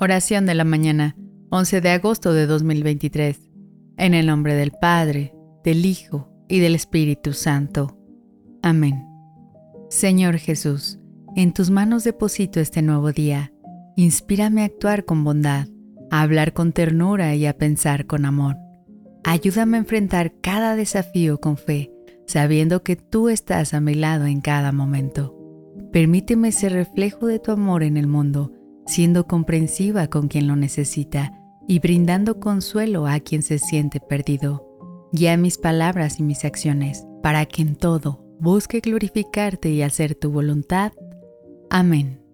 Oración de la mañana, 11 de agosto de 2023. En el nombre del Padre, del Hijo y del Espíritu Santo. Amén. Señor Jesús, en tus manos deposito este nuevo día. Inspírame a actuar con bondad, a hablar con ternura y a pensar con amor. Ayúdame a enfrentar cada desafío con fe, sabiendo que tú estás a mi lado en cada momento. Permíteme ser reflejo de tu amor en el mundo siendo comprensiva con quien lo necesita y brindando consuelo a quien se siente perdido. Guía mis palabras y mis acciones para que en todo busque glorificarte y hacer tu voluntad. Amén.